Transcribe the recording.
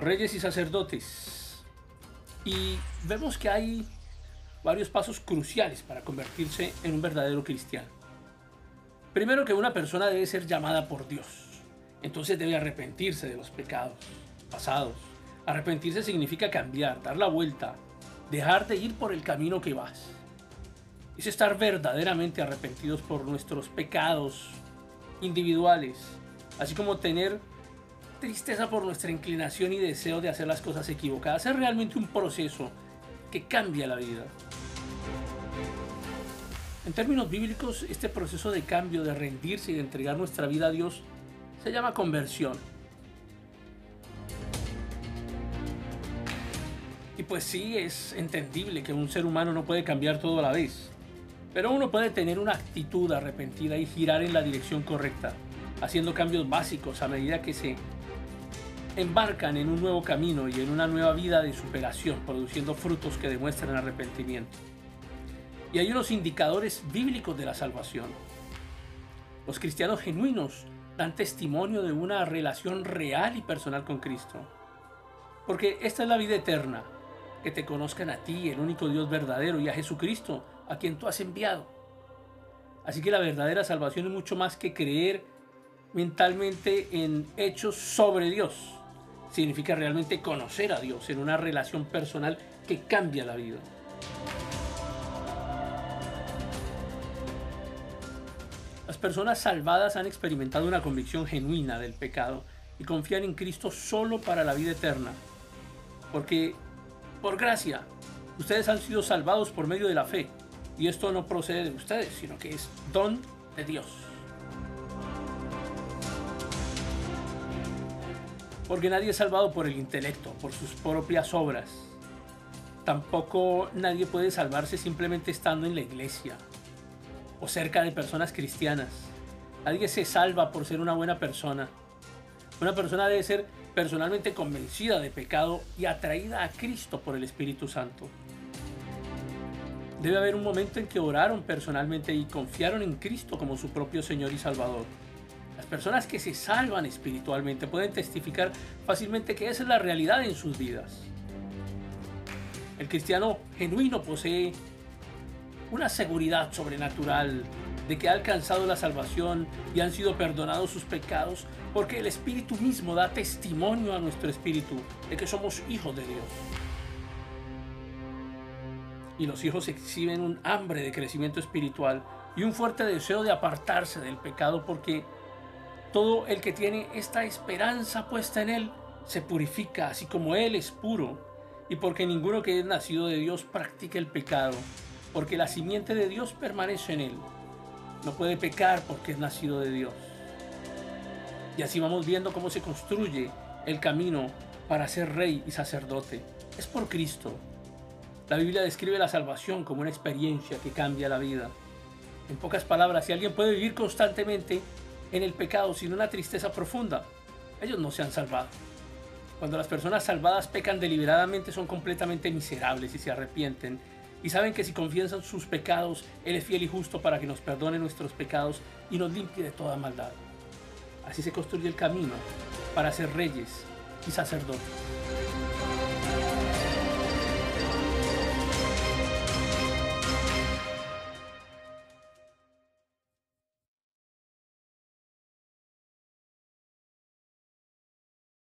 reyes y sacerdotes. Y vemos que hay varios pasos cruciales para convertirse en un verdadero cristiano. Primero que una persona debe ser llamada por Dios. Entonces debe arrepentirse de los pecados pasados. Arrepentirse significa cambiar, dar la vuelta, dejar de ir por el camino que vas. Es estar verdaderamente arrepentidos por nuestros pecados individuales, así como tener tristeza por nuestra inclinación y deseo de hacer las cosas equivocadas. Es realmente un proceso que cambia la vida. En términos bíblicos, este proceso de cambio, de rendirse y de entregar nuestra vida a Dios, se llama conversión. Y pues sí, es entendible que un ser humano no puede cambiar todo a la vez. Pero uno puede tener una actitud arrepentida y girar en la dirección correcta, haciendo cambios básicos a medida que se embarcan en un nuevo camino y en una nueva vida de superación, produciendo frutos que demuestran arrepentimiento. Y hay unos indicadores bíblicos de la salvación. Los cristianos genuinos dan testimonio de una relación real y personal con Cristo. Porque esta es la vida eterna, que te conozcan a ti, el único Dios verdadero, y a Jesucristo, a quien tú has enviado. Así que la verdadera salvación es mucho más que creer mentalmente en hechos sobre Dios. Significa realmente conocer a Dios en una relación personal que cambia la vida. Las personas salvadas han experimentado una convicción genuina del pecado y confían en Cristo solo para la vida eterna. Porque, por gracia, ustedes han sido salvados por medio de la fe. Y esto no procede de ustedes, sino que es don de Dios. Porque nadie es salvado por el intelecto, por sus propias obras. Tampoco nadie puede salvarse simplemente estando en la iglesia o cerca de personas cristianas. Nadie se salva por ser una buena persona. Una persona debe ser personalmente convencida de pecado y atraída a Cristo por el Espíritu Santo. Debe haber un momento en que oraron personalmente y confiaron en Cristo como su propio Señor y Salvador. Las personas que se salvan espiritualmente pueden testificar fácilmente que esa es la realidad en sus vidas. El cristiano genuino posee una seguridad sobrenatural de que ha alcanzado la salvación y han sido perdonados sus pecados porque el Espíritu mismo da testimonio a nuestro espíritu de que somos hijos de Dios y los hijos exhiben un hambre de crecimiento espiritual y un fuerte deseo de apartarse del pecado porque todo el que tiene esta esperanza puesta en él se purifica, así como él es puro, y porque ninguno que es nacido de Dios practica el pecado, porque la simiente de Dios permanece en él. No puede pecar porque es nacido de Dios. Y así vamos viendo cómo se construye el camino para ser rey y sacerdote. Es por Cristo, la Biblia describe la salvación como una experiencia que cambia la vida. En pocas palabras, si alguien puede vivir constantemente en el pecado sin una tristeza profunda, ellos no se han salvado. Cuando las personas salvadas pecan deliberadamente son completamente miserables y se arrepienten y saben que si confiesan sus pecados, Él es fiel y justo para que nos perdone nuestros pecados y nos limpie de toda maldad. Así se construye el camino para ser reyes y sacerdotes.